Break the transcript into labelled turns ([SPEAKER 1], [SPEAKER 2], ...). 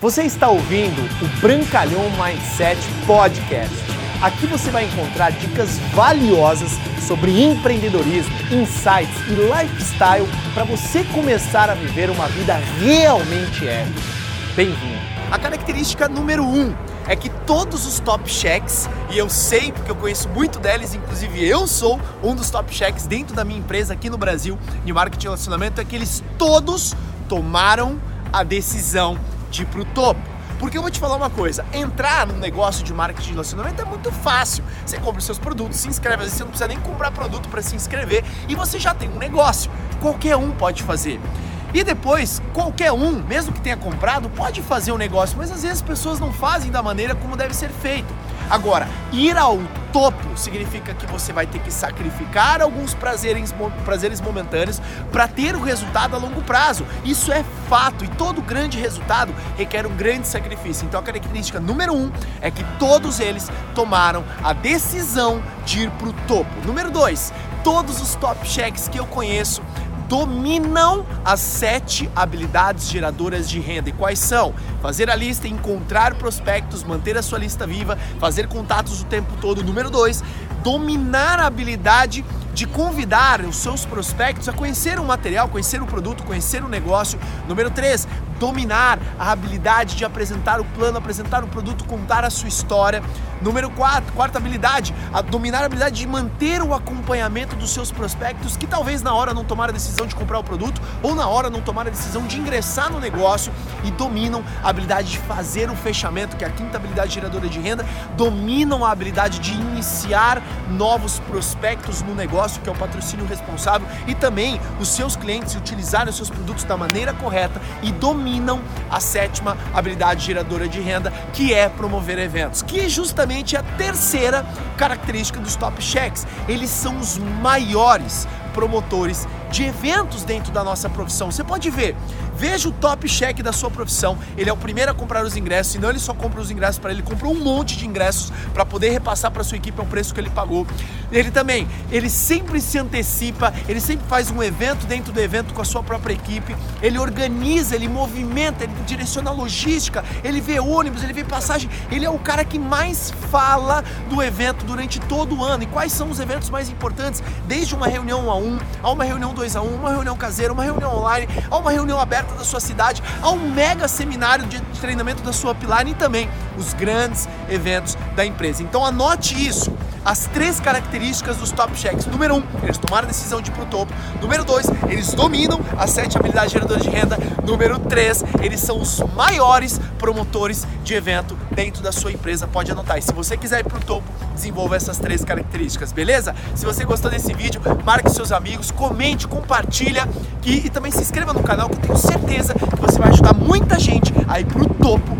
[SPEAKER 1] Você está ouvindo o Brancalhão Mindset Podcast. Aqui você vai encontrar dicas valiosas sobre empreendedorismo, insights e lifestyle para você começar a viver uma vida realmente épica. Bem-vindo!
[SPEAKER 2] A característica número um é que todos os top checks, e eu sei porque eu conheço muito deles, inclusive eu sou um dos top checks dentro da minha empresa aqui no Brasil, de marketing e relacionamento, é que eles todos tomaram a decisão de ir pro topo. Porque eu vou te falar uma coisa, entrar num negócio de marketing de relacionamento é muito fácil. Você compra os seus produtos, se inscreve, às vezes você não precisa nem comprar produto para se inscrever e você já tem um negócio. Qualquer um pode fazer. E depois, qualquer um, mesmo que tenha comprado, pode fazer um negócio, mas às vezes as pessoas não fazem da maneira como deve ser feito. Agora, ir ao topo significa que você vai ter que sacrificar alguns prazeres, prazeres momentâneos para ter o resultado a longo prazo. Isso é fato e todo grande resultado requer um grande sacrifício. Então a característica número um é que todos eles tomaram a decisão de ir para o topo. Número dois, todos os top checks que eu conheço dominam as sete habilidades geradoras de renda. E quais são? Fazer a lista, encontrar prospectos, manter a sua lista viva, fazer contatos o tempo todo. Número dois, dominar a habilidade de convidar os seus prospectos a conhecer o material, conhecer o produto, conhecer o negócio. Número 3, dominar a habilidade de apresentar o plano, apresentar o produto, contar a sua história. Número 4, quarta habilidade, a dominar a habilidade de manter o acompanhamento dos seus prospectos que talvez na hora não tomaram a decisão de comprar o produto ou na hora não tomaram a decisão de ingressar no negócio e dominam a habilidade de fazer o fechamento, que é a quinta habilidade geradora de renda, dominam a habilidade de iniciar novos prospectos no negócio, que é o patrocínio responsável, e também os seus clientes utilizarem os seus produtos da maneira correta e dominam a sétima habilidade geradora de renda, que é promover eventos, que é justamente justamente a terceira característica dos top checks. Eles são os maiores promotores de eventos dentro da nossa profissão. Você pode ver, veja o top check da sua profissão. Ele é o primeiro a comprar os ingressos, e não ele só compra os ingressos para ele, comprou um monte de ingressos para poder repassar para sua equipe o preço que ele pagou. Ele também, ele sempre se antecipa, ele sempre faz um evento dentro do evento com a sua própria equipe. Ele organiza, ele movimenta, ele direciona a logística, ele vê ônibus, ele vê passagem. Ele é o cara que mais fala do evento durante todo o ano. E quais são os eventos mais importantes? Desde uma reunião a um, a uma reunião 2 a 1, um, uma reunião caseira, uma reunião online, a uma reunião aberta da sua cidade, a um mega seminário de treinamento da sua pilar e também os grandes eventos da empresa. Então anote isso as três características dos top checks. Número um, eles tomaram a decisão de ir pro topo. Número dois, eles dominam as sete habilidades geradoras de renda. Número três, eles são os maiores promotores de evento dentro da sua empresa. Pode anotar. E se você quiser ir pro topo, desenvolva essas três características, beleza? Se você gostou desse vídeo, marque seus amigos, comente, compartilha e, e também se inscreva no canal que eu tenho certeza que você vai ajudar muita gente a ir pro topo